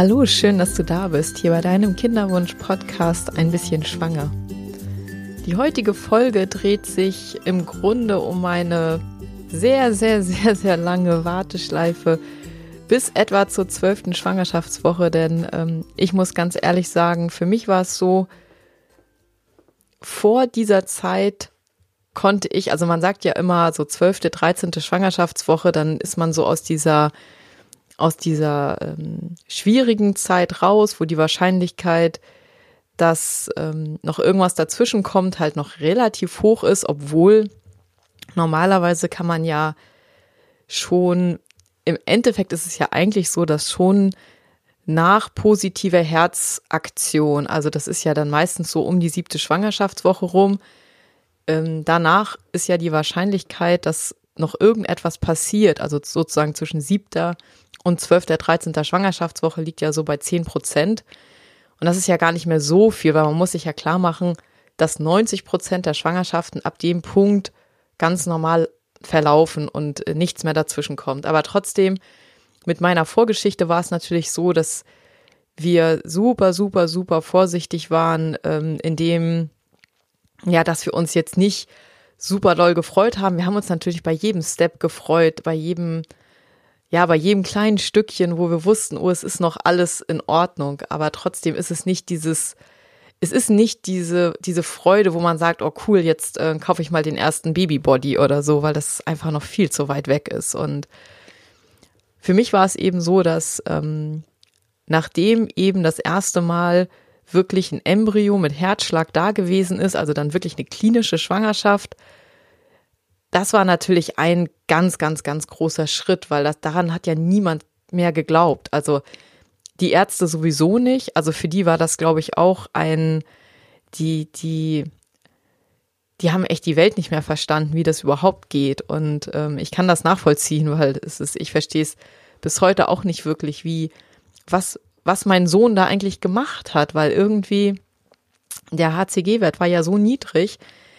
Hallo, schön, dass du da bist, hier bei deinem Kinderwunsch-Podcast Ein bisschen schwanger. Die heutige Folge dreht sich im Grunde um eine sehr, sehr, sehr, sehr lange Warteschleife bis etwa zur zwölften Schwangerschaftswoche, denn ähm, ich muss ganz ehrlich sagen, für mich war es so, vor dieser Zeit konnte ich, also man sagt ja immer so zwölfte, dreizehnte Schwangerschaftswoche, dann ist man so aus dieser aus dieser ähm, schwierigen Zeit raus, wo die Wahrscheinlichkeit, dass ähm, noch irgendwas dazwischen kommt, halt noch relativ hoch ist, obwohl normalerweise kann man ja schon, im Endeffekt ist es ja eigentlich so, dass schon nach positiver Herzaktion, also das ist ja dann meistens so um die siebte Schwangerschaftswoche rum, ähm, danach ist ja die Wahrscheinlichkeit, dass noch irgendetwas passiert, also sozusagen zwischen siebter und 12. 13. Schwangerschaftswoche liegt ja so bei 10 Prozent. Und das ist ja gar nicht mehr so viel, weil man muss sich ja klar machen, dass 90 Prozent der Schwangerschaften ab dem Punkt ganz normal verlaufen und nichts mehr dazwischen kommt. Aber trotzdem, mit meiner Vorgeschichte war es natürlich so, dass wir super, super, super vorsichtig waren, ähm, indem, ja, dass wir uns jetzt nicht super doll gefreut haben. Wir haben uns natürlich bei jedem Step gefreut, bei jedem ja, bei jedem kleinen Stückchen, wo wir wussten, oh, es ist noch alles in Ordnung, aber trotzdem ist es nicht dieses, es ist nicht diese, diese Freude, wo man sagt, oh cool, jetzt äh, kaufe ich mal den ersten Babybody oder so, weil das einfach noch viel zu weit weg ist. Und für mich war es eben so, dass ähm, nachdem eben das erste Mal wirklich ein Embryo mit Herzschlag da gewesen ist, also dann wirklich eine klinische Schwangerschaft, das war natürlich ein ganz, ganz, ganz großer Schritt, weil das daran hat ja niemand mehr geglaubt. Also die Ärzte sowieso nicht. Also für die war das, glaube ich, auch ein, die, die, die haben echt die Welt nicht mehr verstanden, wie das überhaupt geht. Und ähm, ich kann das nachvollziehen, weil es ist, ich verstehe es bis heute auch nicht wirklich, wie, was, was mein Sohn da eigentlich gemacht hat, weil irgendwie der HCG-Wert war ja so niedrig,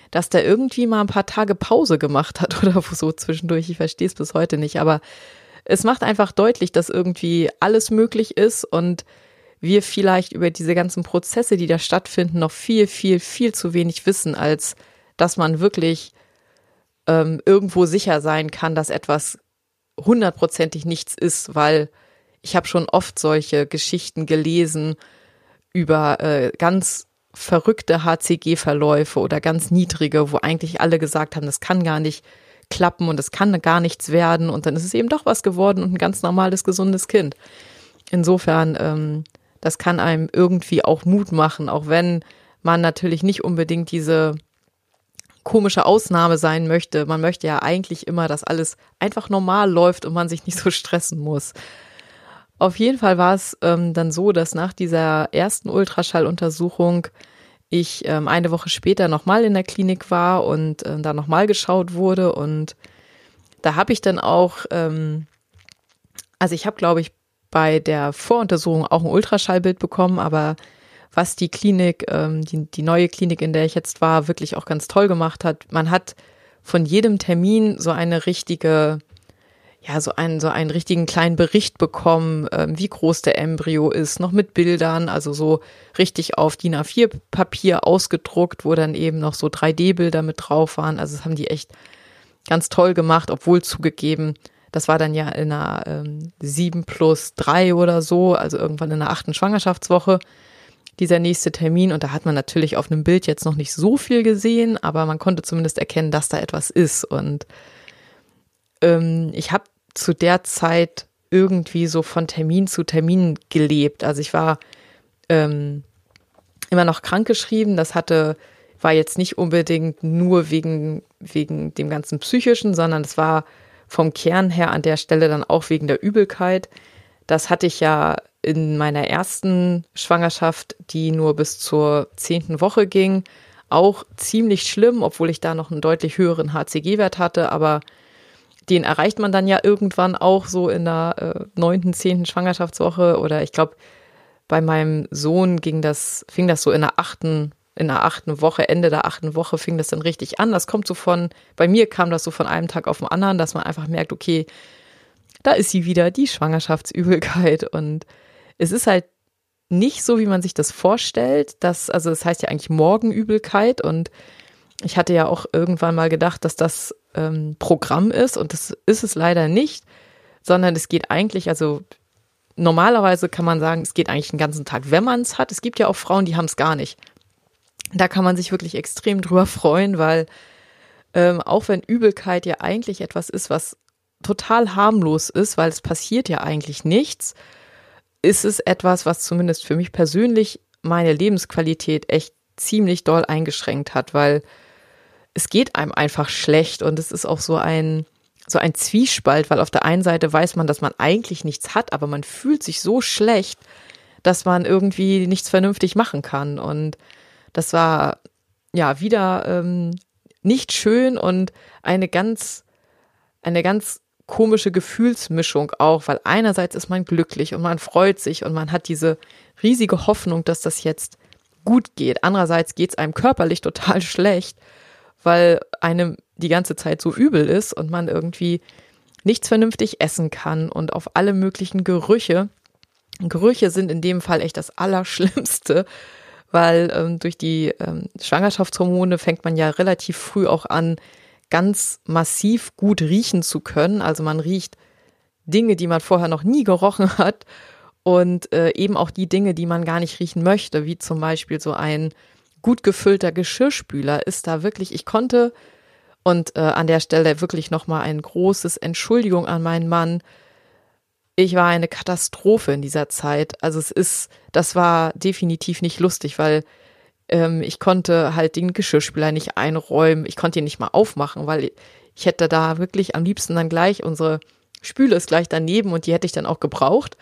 dass der irgendwie mal ein paar Tage Pause gemacht hat oder so zwischendurch. Ich verstehe es bis heute nicht, aber es macht einfach deutlich, dass irgendwie alles möglich ist und wir vielleicht über diese ganzen Prozesse, die da stattfinden, noch viel, viel, viel zu wenig wissen, als dass man wirklich ähm, irgendwo sicher sein kann, dass etwas hundertprozentig nichts ist, weil ich habe schon oft solche Geschichten gelesen über äh, ganz verrückte HCG-Verläufe oder ganz niedrige, wo eigentlich alle gesagt haben, das kann gar nicht klappen und es kann gar nichts werden und dann ist es eben doch was geworden und ein ganz normales, gesundes Kind. Insofern, ähm, das kann einem irgendwie auch Mut machen, auch wenn man natürlich nicht unbedingt diese komische Ausnahme sein möchte. Man möchte ja eigentlich immer, dass alles einfach normal läuft und man sich nicht so stressen muss. Auf jeden Fall war es ähm, dann so, dass nach dieser ersten Ultraschalluntersuchung ich ähm, eine Woche später nochmal in der Klinik war und äh, da nochmal geschaut wurde. Und da habe ich dann auch, ähm, also ich habe, glaube ich, bei der Voruntersuchung auch ein Ultraschallbild bekommen, aber was die Klinik, ähm, die, die neue Klinik, in der ich jetzt war, wirklich auch ganz toll gemacht hat, man hat von jedem Termin so eine richtige ja, so einen, so einen richtigen kleinen Bericht bekommen, ähm, wie groß der Embryo ist, noch mit Bildern, also so richtig auf DIN A4-Papier ausgedruckt, wo dann eben noch so 3D-Bilder mit drauf waren. Also das haben die echt ganz toll gemacht, obwohl zugegeben, das war dann ja in einer ähm, 7 plus 3 oder so, also irgendwann in der achten Schwangerschaftswoche, dieser nächste Termin. Und da hat man natürlich auf einem Bild jetzt noch nicht so viel gesehen, aber man konnte zumindest erkennen, dass da etwas ist. Und ähm, ich habe zu der Zeit irgendwie so von Termin zu Termin gelebt. Also ich war ähm, immer noch krankgeschrieben. Das hatte, war jetzt nicht unbedingt nur wegen, wegen dem ganzen Psychischen, sondern es war vom Kern her an der Stelle dann auch wegen der Übelkeit. Das hatte ich ja in meiner ersten Schwangerschaft, die nur bis zur zehnten Woche ging, auch ziemlich schlimm, obwohl ich da noch einen deutlich höheren HCG-Wert hatte, aber den erreicht man dann ja irgendwann auch so in der äh, neunten, äh, zehnten Schwangerschaftswoche oder ich glaube, bei meinem Sohn ging das, fing das so in der achten, in der achten Woche, Ende der achten Woche fing das dann richtig an. Das kommt so von, bei mir kam das so von einem Tag auf den anderen, dass man einfach merkt, okay, da ist sie wieder, die Schwangerschaftsübelkeit und es ist halt nicht so, wie man sich das vorstellt. Das, also das heißt ja eigentlich Morgenübelkeit und ich hatte ja auch irgendwann mal gedacht, dass das ähm, Programm ist und das ist es leider nicht, sondern es geht eigentlich, also normalerweise kann man sagen, es geht eigentlich den ganzen Tag, wenn man es hat. Es gibt ja auch Frauen, die haben es gar nicht. Da kann man sich wirklich extrem drüber freuen, weil ähm, auch wenn Übelkeit ja eigentlich etwas ist, was total harmlos ist, weil es passiert ja eigentlich nichts, ist es etwas, was zumindest für mich persönlich meine Lebensqualität echt ziemlich doll eingeschränkt hat, weil es geht einem einfach schlecht und es ist auch so ein, so ein Zwiespalt, weil auf der einen Seite weiß man, dass man eigentlich nichts hat, aber man fühlt sich so schlecht, dass man irgendwie nichts vernünftig machen kann. Und das war ja wieder ähm, nicht schön und eine ganz, eine ganz komische Gefühlsmischung auch, weil einerseits ist man glücklich und man freut sich und man hat diese riesige Hoffnung, dass das jetzt gut geht. Andererseits geht es einem körperlich total schlecht, weil einem die ganze Zeit so übel ist und man irgendwie nichts vernünftig essen kann und auf alle möglichen Gerüche. Gerüche sind in dem Fall echt das Allerschlimmste, weil ähm, durch die ähm, Schwangerschaftshormone fängt man ja relativ früh auch an, ganz massiv gut riechen zu können. Also man riecht Dinge, die man vorher noch nie gerochen hat und äh, eben auch die Dinge, die man gar nicht riechen möchte, wie zum Beispiel so ein gut gefüllter Geschirrspüler ist da wirklich, ich konnte und äh, an der Stelle wirklich nochmal ein großes Entschuldigung an meinen Mann. Ich war eine Katastrophe in dieser Zeit. Also es ist, das war definitiv nicht lustig, weil ähm, ich konnte halt den Geschirrspüler nicht einräumen. Ich konnte ihn nicht mal aufmachen, weil ich hätte da wirklich am liebsten dann gleich unsere Spüle ist gleich daneben und die hätte ich dann auch gebraucht.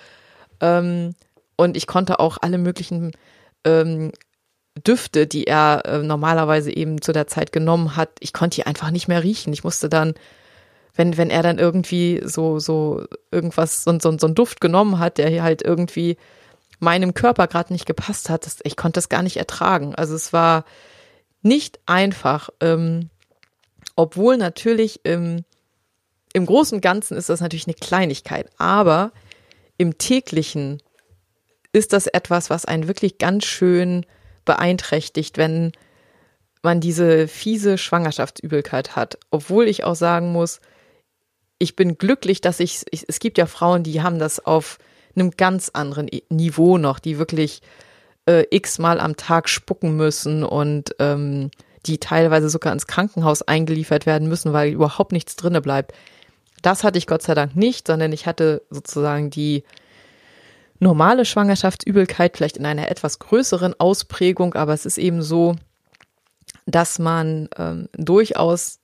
Ähm, und ich konnte auch alle möglichen ähm, Düfte, die er äh, normalerweise eben zu der Zeit genommen hat, ich konnte die einfach nicht mehr riechen. Ich musste dann, wenn, wenn er dann irgendwie so, so irgendwas, so, so, so einen Duft genommen hat, der hier halt irgendwie meinem Körper gerade nicht gepasst hat, das, ich konnte das gar nicht ertragen. Also es war nicht einfach, ähm, obwohl natürlich im, im Großen und Ganzen ist das natürlich eine Kleinigkeit, aber im täglichen ist das etwas, was einen wirklich ganz schön beeinträchtigt, wenn man diese fiese Schwangerschaftsübelkeit hat. Obwohl ich auch sagen muss, ich bin glücklich, dass ich, ich, es gibt ja Frauen, die haben das auf einem ganz anderen Niveau noch, die wirklich äh, x-mal am Tag spucken müssen und ähm, die teilweise sogar ins Krankenhaus eingeliefert werden müssen, weil überhaupt nichts drinne bleibt. Das hatte ich Gott sei Dank nicht, sondern ich hatte sozusagen die normale Schwangerschaftsübelkeit, vielleicht in einer etwas größeren Ausprägung, aber es ist eben so, dass man ähm, durchaus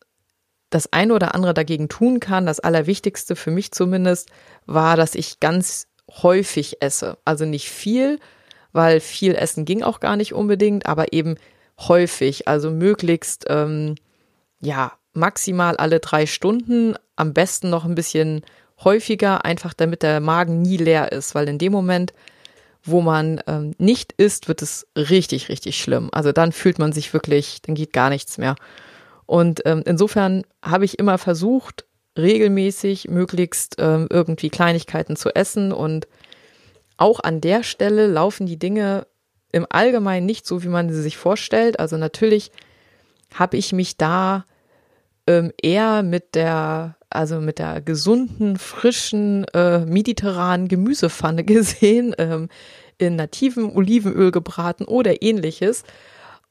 das eine oder andere dagegen tun kann. Das Allerwichtigste für mich zumindest war, dass ich ganz häufig esse. Also nicht viel, weil viel Essen ging auch gar nicht unbedingt, aber eben häufig. Also möglichst, ähm, ja, maximal alle drei Stunden, am besten noch ein bisschen häufiger, einfach damit der Magen nie leer ist, weil in dem Moment, wo man ähm, nicht isst, wird es richtig, richtig schlimm. Also dann fühlt man sich wirklich, dann geht gar nichts mehr. Und ähm, insofern habe ich immer versucht, regelmäßig möglichst ähm, irgendwie Kleinigkeiten zu essen. Und auch an der Stelle laufen die Dinge im Allgemeinen nicht so, wie man sie sich vorstellt. Also natürlich habe ich mich da ähm, eher mit der also mit der gesunden, frischen, äh, mediterranen Gemüsepfanne gesehen, ähm, in nativem Olivenöl gebraten oder ähnliches.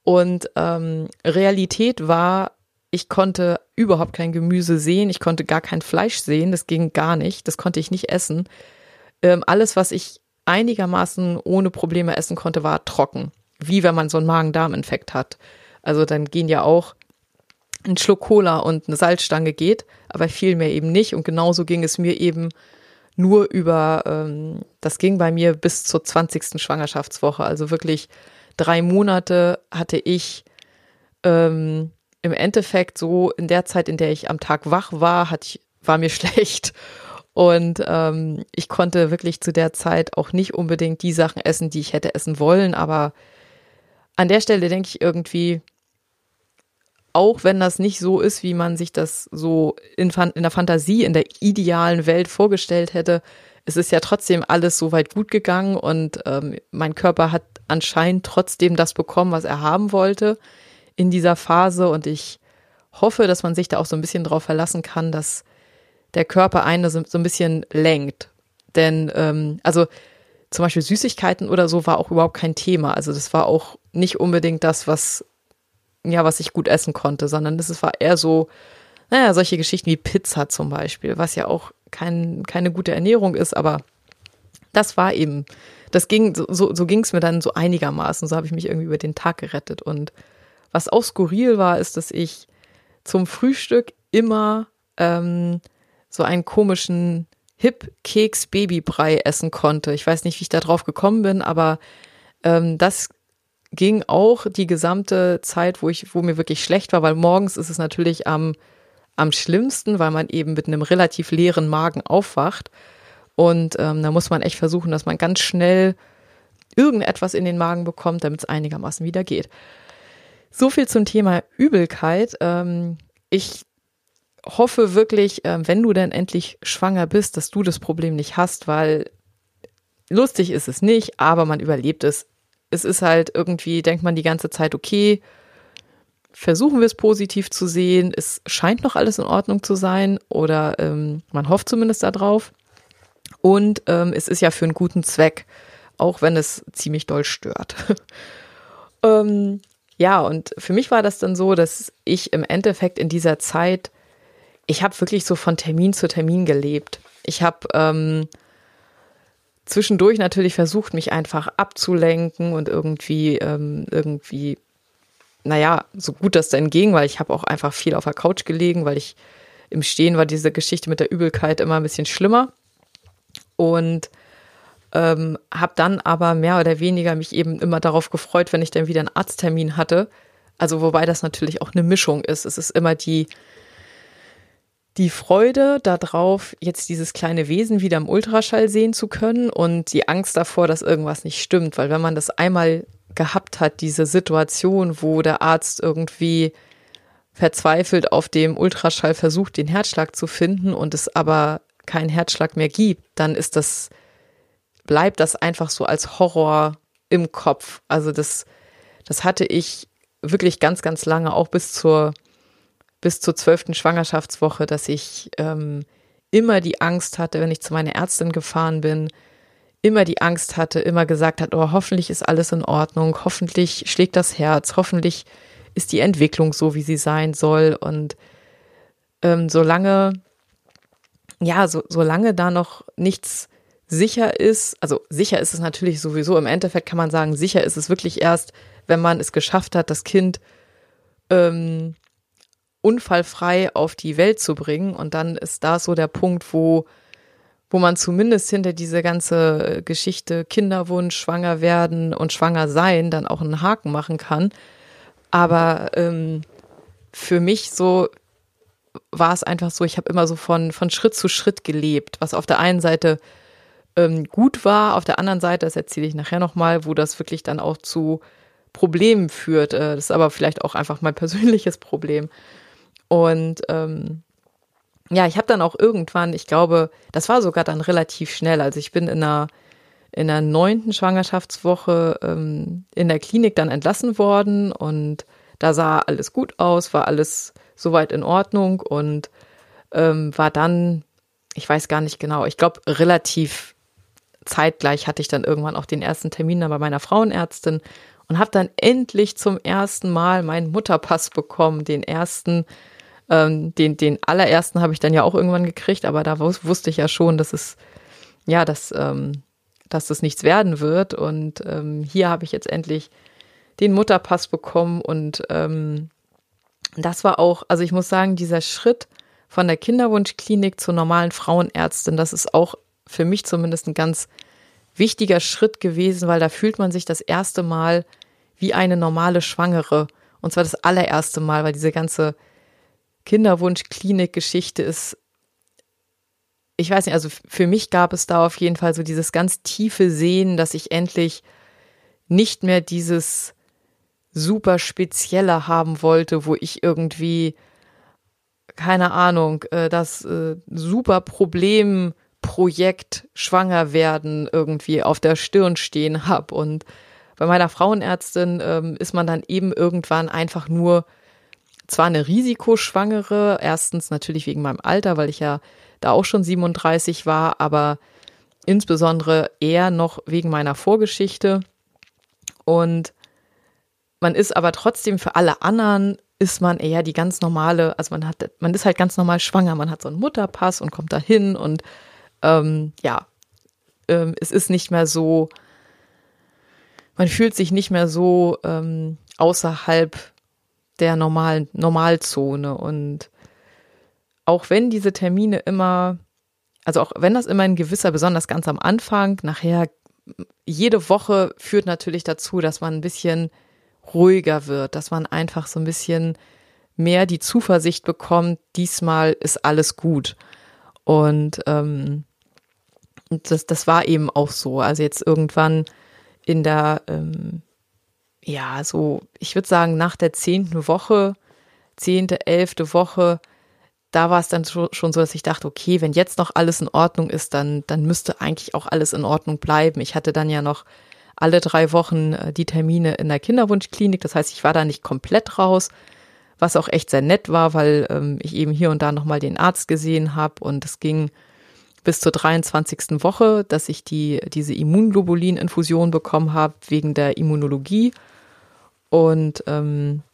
Und ähm, Realität war, ich konnte überhaupt kein Gemüse sehen, ich konnte gar kein Fleisch sehen, das ging gar nicht, das konnte ich nicht essen. Ähm, alles, was ich einigermaßen ohne Probleme essen konnte, war trocken, wie wenn man so einen Magen-Darm-Infekt hat. Also dann gehen ja auch ein Schluck Cola und eine Salzstange geht, aber viel mehr eben nicht. Und genauso ging es mir eben nur über, ähm, das ging bei mir bis zur 20. Schwangerschaftswoche. Also wirklich drei Monate hatte ich ähm, im Endeffekt so in der Zeit, in der ich am Tag wach war, hatte ich, war mir schlecht. Und ähm, ich konnte wirklich zu der Zeit auch nicht unbedingt die Sachen essen, die ich hätte essen wollen. Aber an der Stelle denke ich irgendwie, auch wenn das nicht so ist, wie man sich das so in, in der Fantasie, in der idealen Welt vorgestellt hätte, es ist ja trotzdem alles soweit gut gegangen und ähm, mein Körper hat anscheinend trotzdem das bekommen, was er haben wollte in dieser Phase und ich hoffe, dass man sich da auch so ein bisschen drauf verlassen kann, dass der Körper einen so, so ein bisschen lenkt. Denn, ähm, also zum Beispiel Süßigkeiten oder so war auch überhaupt kein Thema. Also das war auch nicht unbedingt das, was, ja, was ich gut essen konnte, sondern das war eher so, naja, solche Geschichten wie Pizza zum Beispiel, was ja auch kein, keine gute Ernährung ist, aber das war eben, das ging, so, so, so ging es mir dann so einigermaßen. So habe ich mich irgendwie über den Tag gerettet. Und was auch skurril war, ist, dass ich zum Frühstück immer ähm, so einen komischen Hip-Keks-Babybrei essen konnte. Ich weiß nicht, wie ich da drauf gekommen bin, aber ähm, das ging auch die gesamte Zeit, wo ich, wo mir wirklich schlecht war, weil morgens ist es natürlich am, am schlimmsten, weil man eben mit einem relativ leeren Magen aufwacht. Und ähm, da muss man echt versuchen, dass man ganz schnell irgendetwas in den Magen bekommt, damit es einigermaßen wieder geht. So viel zum Thema Übelkeit. Ähm, ich hoffe wirklich, äh, wenn du denn endlich schwanger bist, dass du das Problem nicht hast, weil lustig ist es nicht, aber man überlebt es. Es ist halt irgendwie, denkt man die ganze Zeit, okay, versuchen wir es positiv zu sehen. Es scheint noch alles in Ordnung zu sein oder ähm, man hofft zumindest darauf. Und ähm, es ist ja für einen guten Zweck, auch wenn es ziemlich doll stört. ähm, ja, und für mich war das dann so, dass ich im Endeffekt in dieser Zeit ich habe wirklich so von Termin zu Termin gelebt. Ich habe ähm, zwischendurch natürlich versucht, mich einfach abzulenken und irgendwie, ähm, irgendwie, naja, so gut das denn ging, weil ich habe auch einfach viel auf der Couch gelegen, weil ich im Stehen war diese Geschichte mit der Übelkeit immer ein bisschen schlimmer. Und ähm, habe dann aber mehr oder weniger mich eben immer darauf gefreut, wenn ich dann wieder einen Arzttermin hatte. Also wobei das natürlich auch eine Mischung ist. Es ist immer die die Freude darauf, jetzt dieses kleine Wesen wieder im Ultraschall sehen zu können und die Angst davor, dass irgendwas nicht stimmt. Weil wenn man das einmal gehabt hat, diese Situation, wo der Arzt irgendwie verzweifelt auf dem Ultraschall versucht, den Herzschlag zu finden und es aber keinen Herzschlag mehr gibt, dann ist das, bleibt das einfach so als Horror im Kopf. Also das, das hatte ich wirklich ganz, ganz lange, auch bis zur bis zur zwölften Schwangerschaftswoche, dass ich ähm, immer die Angst hatte, wenn ich zu meiner Ärztin gefahren bin, immer die Angst hatte, immer gesagt hat, oh, hoffentlich ist alles in Ordnung, hoffentlich schlägt das Herz, hoffentlich ist die Entwicklung so, wie sie sein soll. Und ähm, solange, ja, so, solange da noch nichts sicher ist, also sicher ist es natürlich sowieso, im Endeffekt kann man sagen, sicher ist es wirklich erst, wenn man es geschafft hat, das Kind ähm, unfallfrei auf die Welt zu bringen. Und dann ist da so der Punkt, wo, wo man zumindest hinter diese ganze Geschichte Kinderwunsch, schwanger werden und schwanger sein dann auch einen Haken machen kann. Aber ähm, für mich so war es einfach so, ich habe immer so von, von Schritt zu Schritt gelebt, was auf der einen Seite ähm, gut war, auf der anderen Seite, das erzähle ich nachher nochmal, wo das wirklich dann auch zu Problemen führt. Äh, das ist aber vielleicht auch einfach mein persönliches Problem. Und ähm, ja, ich habe dann auch irgendwann, ich glaube, das war sogar dann relativ schnell. Also ich bin in einer in der neunten Schwangerschaftswoche ähm, in der Klinik dann entlassen worden und da sah alles gut aus, war alles soweit in Ordnung und ähm, war dann, ich weiß gar nicht genau, ich glaube relativ zeitgleich hatte ich dann irgendwann auch den ersten Termin dann bei meiner Frauenärztin und habe dann endlich zum ersten Mal meinen Mutterpass bekommen, den ersten ähm, den, den allerersten habe ich dann ja auch irgendwann gekriegt, aber da wusste ich ja schon, dass es, ja, dass, ähm, dass das nichts werden wird. Und ähm, hier habe ich jetzt endlich den Mutterpass bekommen und ähm, das war auch, also ich muss sagen, dieser Schritt von der Kinderwunschklinik zur normalen Frauenärztin, das ist auch für mich zumindest ein ganz wichtiger Schritt gewesen, weil da fühlt man sich das erste Mal wie eine normale Schwangere. Und zwar das allererste Mal, weil diese ganze Kinderwunsch-Klinik-Geschichte ist, ich weiß nicht, also für mich gab es da auf jeden Fall so dieses ganz tiefe Sehen, dass ich endlich nicht mehr dieses super Spezielle haben wollte, wo ich irgendwie, keine Ahnung, äh, das äh, super Problem Projekt schwanger werden irgendwie auf der Stirn stehen habe. Und bei meiner Frauenärztin ähm, ist man dann eben irgendwann einfach nur zwar eine Risikoschwangere, erstens natürlich wegen meinem Alter, weil ich ja da auch schon 37 war, aber insbesondere eher noch wegen meiner Vorgeschichte. Und man ist aber trotzdem für alle anderen ist man eher die ganz normale, also man hat, man ist halt ganz normal schwanger, man hat so einen Mutterpass und kommt dahin und ähm, ja, ähm, es ist nicht mehr so, man fühlt sich nicht mehr so ähm, außerhalb der normalen Normalzone und auch wenn diese Termine immer, also auch wenn das immer ein gewisser, besonders ganz am Anfang, nachher jede Woche führt natürlich dazu, dass man ein bisschen ruhiger wird, dass man einfach so ein bisschen mehr die Zuversicht bekommt, diesmal ist alles gut. Und ähm, das, das war eben auch so. Also jetzt irgendwann in der, ähm, ja, so, ich würde sagen, nach der zehnten Woche, zehnte, elfte Woche, da war es dann schon so, dass ich dachte, okay, wenn jetzt noch alles in Ordnung ist, dann, dann müsste eigentlich auch alles in Ordnung bleiben. Ich hatte dann ja noch alle drei Wochen äh, die Termine in der Kinderwunschklinik. Das heißt, ich war da nicht komplett raus, was auch echt sehr nett war, weil ähm, ich eben hier und da nochmal den Arzt gesehen habe und es ging bis zur 23. Woche, dass ich die, diese Immunglobulin-Infusion bekommen habe wegen der Immunologie. Und ähm,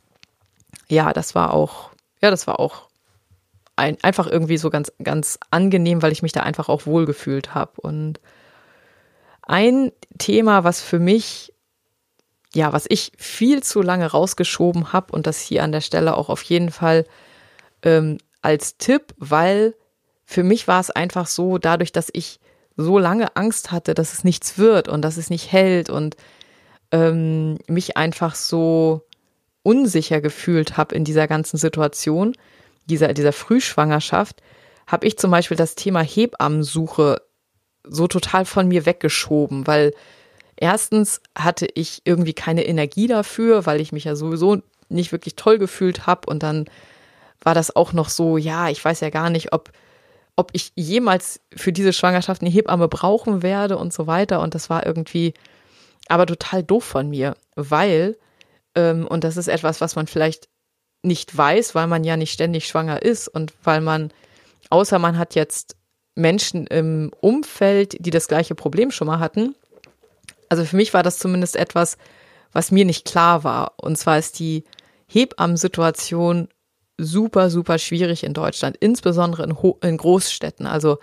ja, das war auch, ja, das war auch ein, einfach irgendwie so ganz, ganz angenehm, weil ich mich da einfach auch wohlgefühlt habe. Und ein Thema, was für mich, ja, was ich viel zu lange rausgeschoben habe und das hier an der Stelle auch auf jeden Fall ähm, als Tipp, weil für mich war es einfach so, dadurch, dass ich so lange Angst hatte, dass es nichts wird und dass es nicht hält und ähm, mich einfach so unsicher gefühlt habe in dieser ganzen Situation, dieser, dieser Frühschwangerschaft, habe ich zum Beispiel das Thema Hebammensuche so total von mir weggeschoben, weil erstens hatte ich irgendwie keine Energie dafür, weil ich mich ja sowieso nicht wirklich toll gefühlt habe und dann war das auch noch so, ja, ich weiß ja gar nicht, ob ob ich jemals für diese Schwangerschaft eine Hebamme brauchen werde und so weiter und das war irgendwie aber total doof von mir, weil ähm, und das ist etwas, was man vielleicht nicht weiß, weil man ja nicht ständig schwanger ist und weil man außer man hat jetzt Menschen im Umfeld, die das gleiche Problem schon mal hatten. Also für mich war das zumindest etwas, was mir nicht klar war. Und zwar ist die Hebammensituation super, super schwierig in Deutschland, insbesondere in, Ho in Großstädten. Also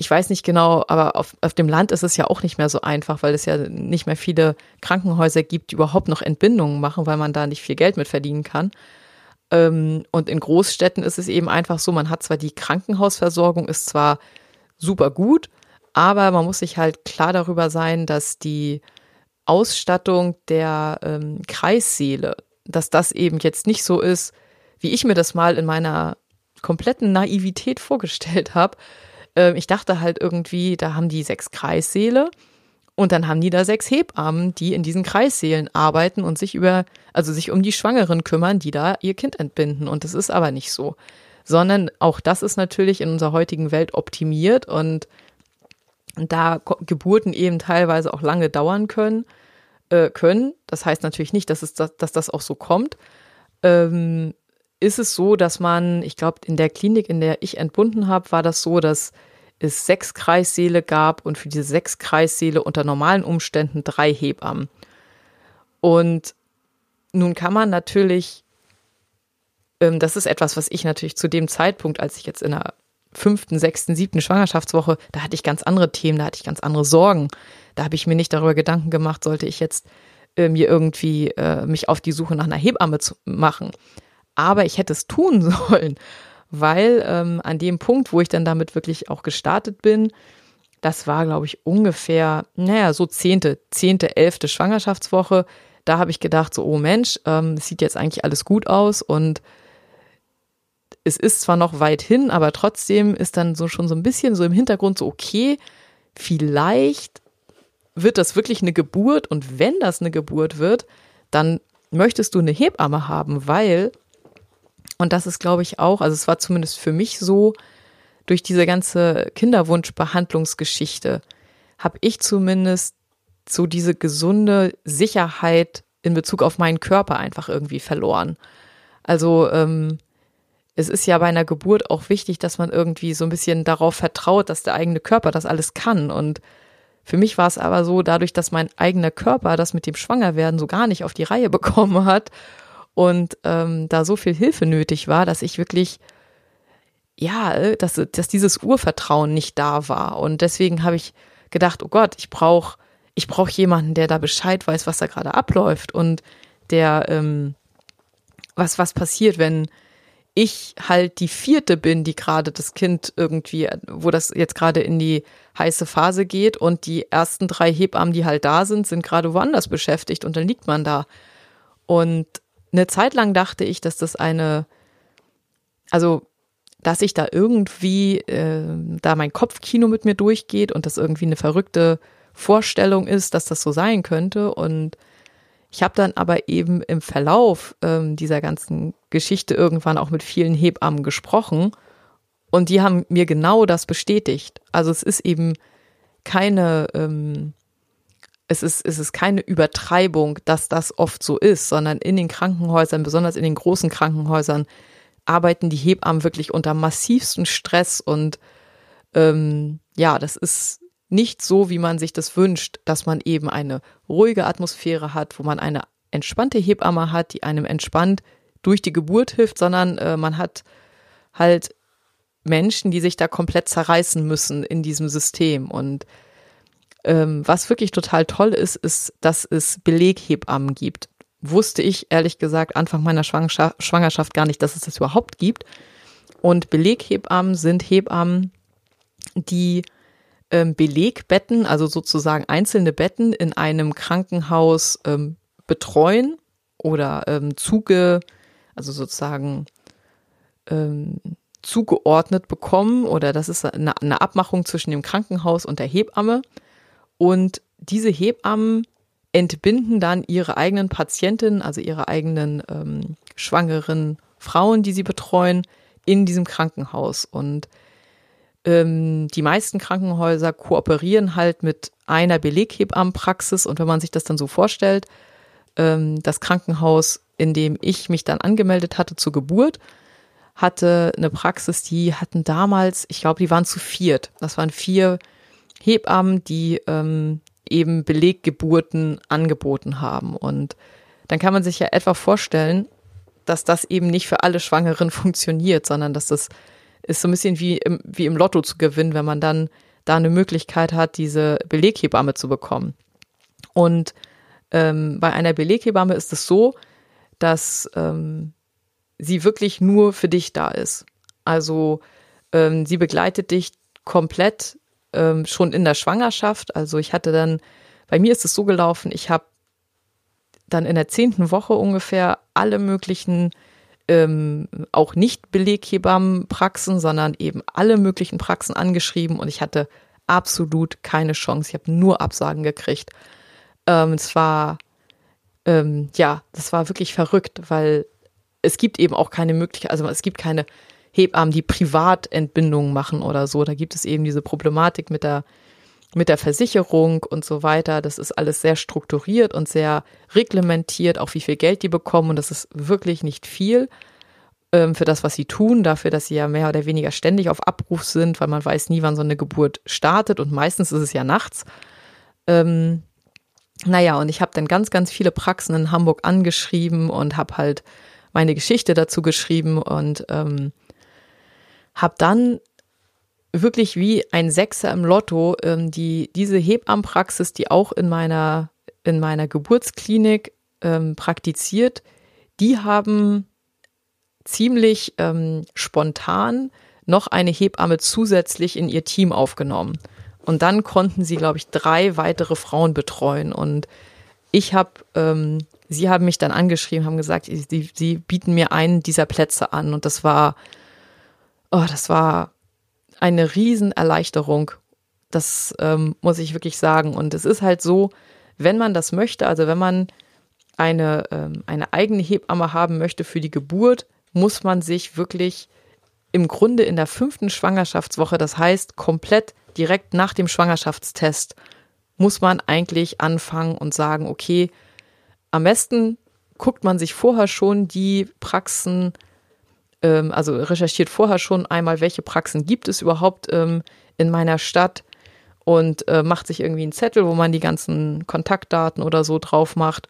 ich weiß nicht genau, aber auf, auf dem Land ist es ja auch nicht mehr so einfach, weil es ja nicht mehr viele Krankenhäuser gibt, die überhaupt noch Entbindungen machen, weil man da nicht viel Geld mit verdienen kann. Ähm, und in Großstädten ist es eben einfach so, man hat zwar die Krankenhausversorgung, ist zwar super gut, aber man muss sich halt klar darüber sein, dass die Ausstattung der ähm, Kreissäle, dass das eben jetzt nicht so ist, wie ich mir das mal in meiner kompletten Naivität vorgestellt habe. Ähm, ich dachte halt irgendwie, da haben die sechs Kreissäle und dann haben die da sechs Hebammen, die in diesen Kreissälen arbeiten und sich über, also sich um die Schwangeren kümmern, die da ihr Kind entbinden. Und das ist aber nicht so. Sondern auch das ist natürlich in unserer heutigen Welt optimiert und da Geburten eben teilweise auch lange dauern können, äh, können. Das heißt natürlich nicht, dass, es das, dass das auch so kommt. Ähm, ist es so, dass man, ich glaube, in der Klinik, in der ich entbunden habe, war das so, dass es sechs Kreissäle gab und für diese sechs Kreissäle unter normalen Umständen drei Hebammen. Und nun kann man natürlich, ähm, das ist etwas, was ich natürlich zu dem Zeitpunkt, als ich jetzt in der fünften, sechsten, siebten Schwangerschaftswoche, da hatte ich ganz andere Themen, da hatte ich ganz andere Sorgen. Da habe ich mir nicht darüber Gedanken gemacht, sollte ich jetzt äh, mir irgendwie äh, mich auf die Suche nach einer Hebamme machen. Aber ich hätte es tun sollen weil ähm, an dem Punkt, wo ich dann damit wirklich auch gestartet bin, das war, glaube ich, ungefähr, naja, so zehnte, zehnte, elfte Schwangerschaftswoche. Da habe ich gedacht, so, oh Mensch, ähm, sieht jetzt eigentlich alles gut aus und es ist zwar noch weit hin, aber trotzdem ist dann so schon so ein bisschen so im Hintergrund so, okay, vielleicht wird das wirklich eine Geburt und wenn das eine Geburt wird, dann möchtest du eine Hebamme haben, weil und das ist, glaube ich, auch, also es war zumindest für mich so, durch diese ganze Kinderwunschbehandlungsgeschichte habe ich zumindest so diese gesunde Sicherheit in Bezug auf meinen Körper einfach irgendwie verloren. Also ähm, es ist ja bei einer Geburt auch wichtig, dass man irgendwie so ein bisschen darauf vertraut, dass der eigene Körper das alles kann. Und für mich war es aber so, dadurch, dass mein eigener Körper das mit dem Schwangerwerden so gar nicht auf die Reihe bekommen hat und ähm, da so viel Hilfe nötig war, dass ich wirklich, ja, dass, dass dieses Urvertrauen nicht da war. Und deswegen habe ich gedacht, oh Gott, ich brauche ich brauche jemanden, der da Bescheid weiß, was da gerade abläuft und der ähm, was was passiert, wenn ich halt die vierte bin, die gerade das Kind irgendwie, wo das jetzt gerade in die heiße Phase geht und die ersten drei Hebammen, die halt da sind, sind gerade woanders beschäftigt und dann liegt man da. Und eine Zeit lang dachte ich, dass das eine, also dass ich da irgendwie, äh, da mein Kopfkino mit mir durchgeht und das irgendwie eine verrückte Vorstellung ist, dass das so sein könnte. Und ich habe dann aber eben im Verlauf ähm, dieser ganzen Geschichte irgendwann auch mit vielen Hebammen gesprochen und die haben mir genau das bestätigt. Also es ist eben keine, ähm, es ist, es ist keine Übertreibung, dass das oft so ist, sondern in den Krankenhäusern, besonders in den großen Krankenhäusern, arbeiten die Hebammen wirklich unter massivsten Stress und ähm, ja, das ist nicht so, wie man sich das wünscht, dass man eben eine ruhige Atmosphäre hat, wo man eine entspannte Hebamme hat, die einem entspannt durch die Geburt hilft, sondern äh, man hat halt Menschen, die sich da komplett zerreißen müssen in diesem System. Und ähm, was wirklich total toll ist, ist, dass es Beleghebammen gibt. Wusste ich ehrlich gesagt Anfang meiner Schwangerschaft gar nicht, dass es das überhaupt gibt. Und Beleghebammen sind Hebammen, die ähm, Belegbetten, also sozusagen einzelne Betten in einem Krankenhaus ähm, betreuen oder ähm, zuge, also sozusagen ähm, zugeordnet bekommen oder das ist eine, eine Abmachung zwischen dem Krankenhaus und der Hebamme. Und diese Hebammen entbinden dann ihre eigenen Patientinnen, also ihre eigenen ähm, schwangeren Frauen, die sie betreuen, in diesem Krankenhaus. Und ähm, die meisten Krankenhäuser kooperieren halt mit einer Beleghebammenpraxis und wenn man sich das dann so vorstellt, ähm, das Krankenhaus, in dem ich mich dann angemeldet hatte zur Geburt, hatte eine Praxis, die hatten damals, ich glaube, die waren zu viert. Das waren vier Hebammen, die ähm, eben Beleggeburten angeboten haben. Und dann kann man sich ja etwa vorstellen, dass das eben nicht für alle Schwangeren funktioniert, sondern dass das ist so ein bisschen wie im, wie im Lotto zu gewinnen, wenn man dann da eine Möglichkeit hat, diese Beleghebamme zu bekommen. Und ähm, bei einer Beleghebamme ist es so, dass ähm, sie wirklich nur für dich da ist. Also ähm, sie begleitet dich komplett ähm, schon in der Schwangerschaft. Also ich hatte dann, bei mir ist es so gelaufen, ich habe dann in der zehnten Woche ungefähr alle möglichen ähm, auch nicht Beleghebammenpraxen, sondern eben alle möglichen Praxen angeschrieben und ich hatte absolut keine Chance. Ich habe nur Absagen gekriegt. Ähm, es war, ähm, ja, das war wirklich verrückt, weil es gibt eben auch keine Möglichkeit, also es gibt keine Hebammen, die Privatentbindungen machen oder so. Da gibt es eben diese Problematik mit der mit der Versicherung und so weiter. Das ist alles sehr strukturiert und sehr reglementiert, auch wie viel Geld die bekommen. Und das ist wirklich nicht viel ähm, für das, was sie tun, dafür, dass sie ja mehr oder weniger ständig auf Abruf sind, weil man weiß nie, wann so eine Geburt startet und meistens ist es ja nachts. Ähm, naja, und ich habe dann ganz, ganz viele Praxen in Hamburg angeschrieben und habe halt meine Geschichte dazu geschrieben und ähm, habe dann wirklich wie ein Sechser im Lotto, ähm, die diese Hebammenpraxis, die auch in meiner in meiner Geburtsklinik ähm, praktiziert, die haben ziemlich ähm, spontan noch eine Hebamme zusätzlich in ihr Team aufgenommen. Und dann konnten sie, glaube ich, drei weitere Frauen betreuen. Und ich habe, ähm, sie haben mich dann angeschrieben, haben gesagt, sie, sie bieten mir einen dieser Plätze an. Und das war, oh, das war eine Riesenerleichterung. Das ähm, muss ich wirklich sagen. Und es ist halt so, wenn man das möchte, also wenn man eine, ähm, eine eigene Hebamme haben möchte für die Geburt, muss man sich wirklich im Grunde in der fünften Schwangerschaftswoche, das heißt komplett direkt nach dem Schwangerschaftstest, muss man eigentlich anfangen und sagen, okay, am besten guckt man sich vorher schon die Praxen, ähm, also recherchiert vorher schon einmal, welche Praxen gibt es überhaupt ähm, in meiner Stadt und äh, macht sich irgendwie einen Zettel, wo man die ganzen Kontaktdaten oder so drauf macht.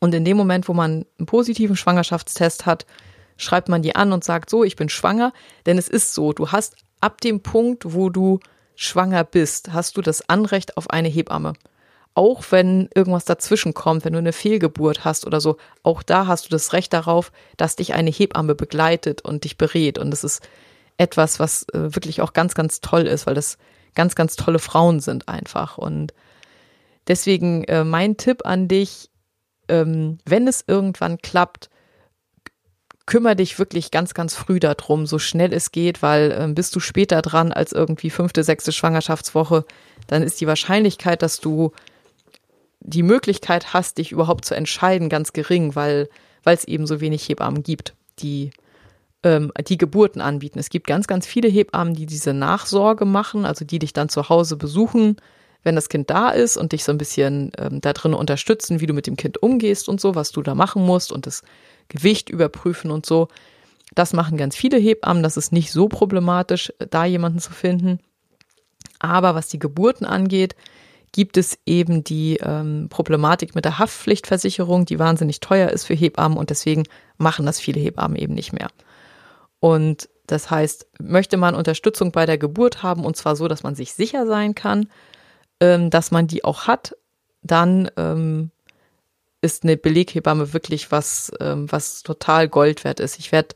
Und in dem Moment, wo man einen positiven Schwangerschaftstest hat, schreibt man die an und sagt so, ich bin schwanger. Denn es ist so, du hast ab dem Punkt, wo du schwanger bist, hast du das Anrecht auf eine Hebamme. Auch wenn irgendwas dazwischen kommt, wenn du eine Fehlgeburt hast oder so, auch da hast du das Recht darauf, dass dich eine Hebamme begleitet und dich berät. Und das ist etwas, was äh, wirklich auch ganz, ganz toll ist, weil das ganz, ganz tolle Frauen sind einfach. Und deswegen äh, mein Tipp an dich, ähm, wenn es irgendwann klappt, kümmere dich wirklich ganz, ganz früh darum, so schnell es geht, weil ähm, bist du später dran als irgendwie fünfte, sechste Schwangerschaftswoche, dann ist die Wahrscheinlichkeit, dass du die Möglichkeit hast, dich überhaupt zu entscheiden, ganz gering, weil weil es eben so wenig Hebammen gibt, die ähm, die Geburten anbieten. Es gibt ganz, ganz viele Hebammen, die diese Nachsorge machen, also die dich dann zu Hause besuchen, wenn das Kind da ist und dich so ein bisschen ähm, da drin unterstützen, wie du mit dem Kind umgehst und so, was du da machen musst und das Gewicht überprüfen und so. Das machen ganz viele Hebammen. Das ist nicht so problematisch, da jemanden zu finden. Aber was die Geburten angeht, gibt es eben die ähm, Problematik mit der Haftpflichtversicherung, die wahnsinnig teuer ist für Hebammen und deswegen machen das viele Hebammen eben nicht mehr. Und das heißt, möchte man Unterstützung bei der Geburt haben und zwar so, dass man sich sicher sein kann, ähm, dass man die auch hat, dann ähm, ist eine Beleghebamme wirklich was, ähm, was total Gold wert ist. Ich werde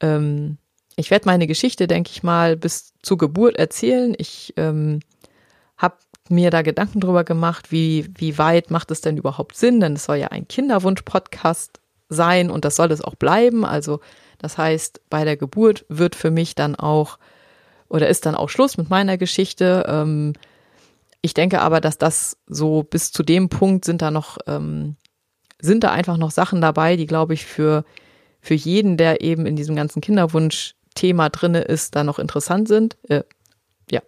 ähm, ich werde meine Geschichte, denke ich mal, bis zur Geburt erzählen. Ich ähm, habe mir da Gedanken drüber gemacht, wie, wie weit macht es denn überhaupt Sinn? Denn es soll ja ein Kinderwunsch-Podcast sein und das soll es auch bleiben. Also das heißt, bei der Geburt wird für mich dann auch oder ist dann auch Schluss mit meiner Geschichte. Ähm, ich denke aber, dass das so bis zu dem Punkt sind da noch, ähm, sind da einfach noch Sachen dabei, die, glaube ich, für, für jeden, der eben in diesem ganzen Kinderwunsch-Thema drinne ist, da noch interessant sind. Äh, ja.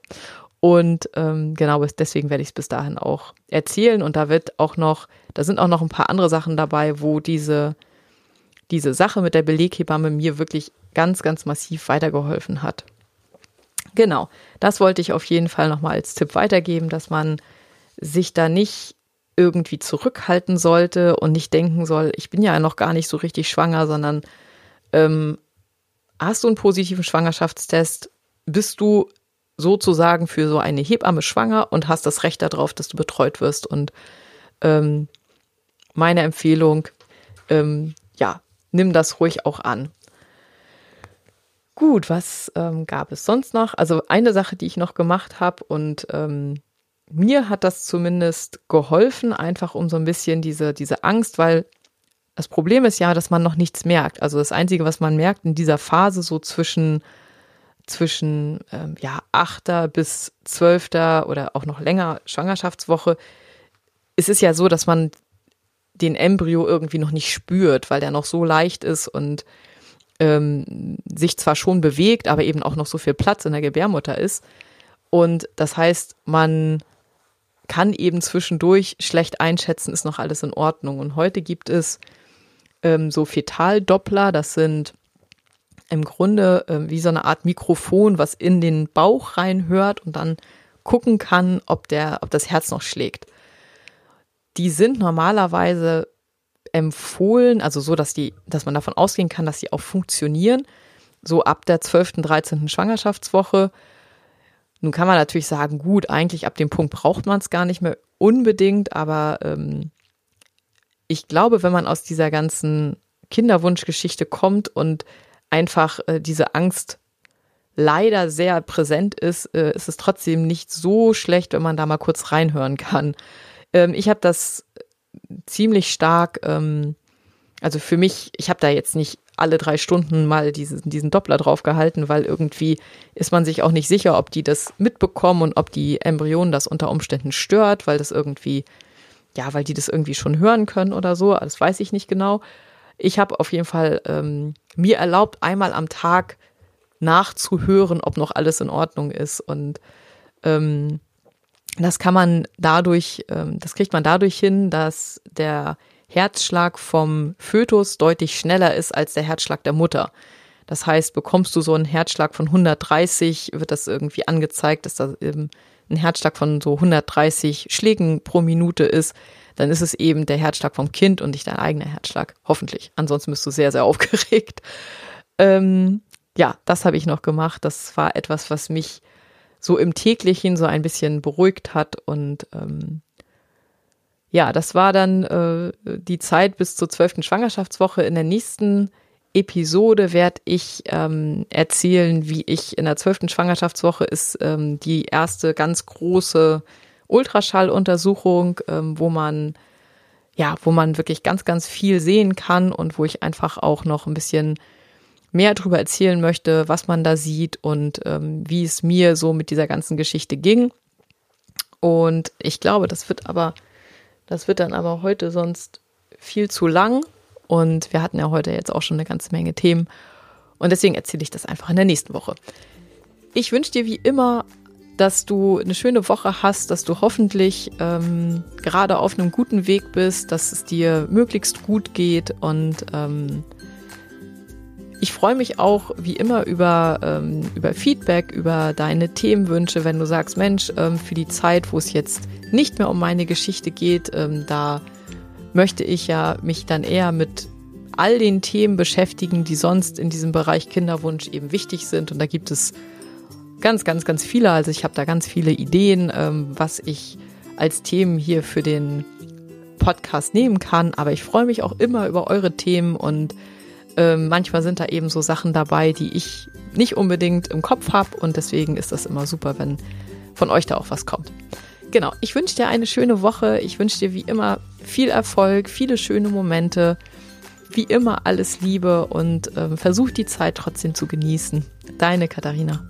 Und ähm, genau, deswegen werde ich es bis dahin auch erzählen. Und da wird auch noch, da sind auch noch ein paar andere Sachen dabei, wo diese, diese Sache mit der Beleghebamme mir wirklich ganz, ganz massiv weitergeholfen hat. Genau, das wollte ich auf jeden Fall nochmal als Tipp weitergeben, dass man sich da nicht irgendwie zurückhalten sollte und nicht denken soll, ich bin ja noch gar nicht so richtig schwanger, sondern ähm, hast du einen positiven Schwangerschaftstest, bist du sozusagen für so eine Hebamme schwanger und hast das Recht darauf, dass du betreut wirst. Und ähm, meine Empfehlung, ähm, ja, nimm das ruhig auch an. Gut, was ähm, gab es sonst noch? Also eine Sache, die ich noch gemacht habe und ähm, mir hat das zumindest geholfen, einfach um so ein bisschen diese, diese Angst, weil das Problem ist ja, dass man noch nichts merkt. Also das Einzige, was man merkt in dieser Phase so zwischen, zwischen ähm, ja, 8. bis 12. oder auch noch länger Schwangerschaftswoche, es ist ja so, dass man den Embryo irgendwie noch nicht spürt, weil der noch so leicht ist und ähm, sich zwar schon bewegt, aber eben auch noch so viel Platz in der Gebärmutter ist. Und das heißt, man kann eben zwischendurch schlecht einschätzen, ist noch alles in Ordnung. Und heute gibt es ähm, so Fetaldoppler, das sind im Grunde äh, wie so eine Art Mikrofon, was in den Bauch reinhört und dann gucken kann, ob der, ob das Herz noch schlägt. Die sind normalerweise empfohlen, also so, dass die, dass man davon ausgehen kann, dass sie auch funktionieren, so ab der 12., 13. Schwangerschaftswoche. Nun kann man natürlich sagen, gut, eigentlich ab dem Punkt braucht man es gar nicht mehr unbedingt, aber ähm, ich glaube, wenn man aus dieser ganzen Kinderwunschgeschichte kommt und einfach äh, diese Angst leider sehr präsent ist, äh, ist es trotzdem nicht so schlecht, wenn man da mal kurz reinhören kann. Ähm, ich habe das ziemlich stark, ähm, also für mich, ich habe da jetzt nicht alle drei Stunden mal diesen, diesen Doppler draufgehalten, weil irgendwie ist man sich auch nicht sicher, ob die das mitbekommen und ob die Embryonen das unter Umständen stört, weil das irgendwie, ja, weil die das irgendwie schon hören können oder so. Das weiß ich nicht genau. Ich habe auf jeden Fall ähm, mir erlaubt, einmal am Tag nachzuhören, ob noch alles in Ordnung ist. Und ähm, das kann man dadurch, ähm, das kriegt man dadurch hin, dass der Herzschlag vom Fötus deutlich schneller ist als der Herzschlag der Mutter. Das heißt, bekommst du so einen Herzschlag von 130, wird das irgendwie angezeigt, dass da eben ein Herzschlag von so 130 Schlägen pro Minute ist, dann ist es eben der Herzschlag vom Kind und nicht dein eigener Herzschlag. Hoffentlich. Ansonsten bist du sehr, sehr aufgeregt. Ähm, ja, das habe ich noch gemacht. Das war etwas, was mich so im täglichen so ein bisschen beruhigt hat und ähm, ja, das war dann äh, die Zeit bis zur zwölften Schwangerschaftswoche. In der nächsten Episode werde ich ähm, erzählen, wie ich in der zwölften Schwangerschaftswoche ist ähm, die erste ganz große Ultraschalluntersuchung, ähm, wo man ja, wo man wirklich ganz, ganz viel sehen kann und wo ich einfach auch noch ein bisschen mehr darüber erzählen möchte, was man da sieht und ähm, wie es mir so mit dieser ganzen Geschichte ging. Und ich glaube, das wird aber, das wird dann aber heute sonst viel zu lang. Und wir hatten ja heute jetzt auch schon eine ganze Menge Themen. Und deswegen erzähle ich das einfach in der nächsten Woche. Ich wünsche dir wie immer, dass du eine schöne Woche hast, dass du hoffentlich ähm, gerade auf einem guten Weg bist, dass es dir möglichst gut geht und ähm, ich freue mich auch wie immer über, ähm, über Feedback, über deine Themenwünsche, wenn du sagst, Mensch, ähm, für die Zeit, wo es jetzt nicht mehr um meine Geschichte geht, ähm, da möchte ich ja mich dann eher mit all den Themen beschäftigen, die sonst in diesem Bereich Kinderwunsch eben wichtig sind. Und da gibt es ganz, ganz, ganz viele. Also ich habe da ganz viele Ideen, ähm, was ich als Themen hier für den Podcast nehmen kann. Aber ich freue mich auch immer über eure Themen und ähm, manchmal sind da eben so Sachen dabei, die ich nicht unbedingt im Kopf habe und deswegen ist das immer super, wenn von euch da auch was kommt. Genau, ich wünsche dir eine schöne Woche. Ich wünsche dir wie immer viel Erfolg, viele schöne Momente, wie immer alles Liebe und ähm, versuch die Zeit trotzdem zu genießen. Deine Katharina.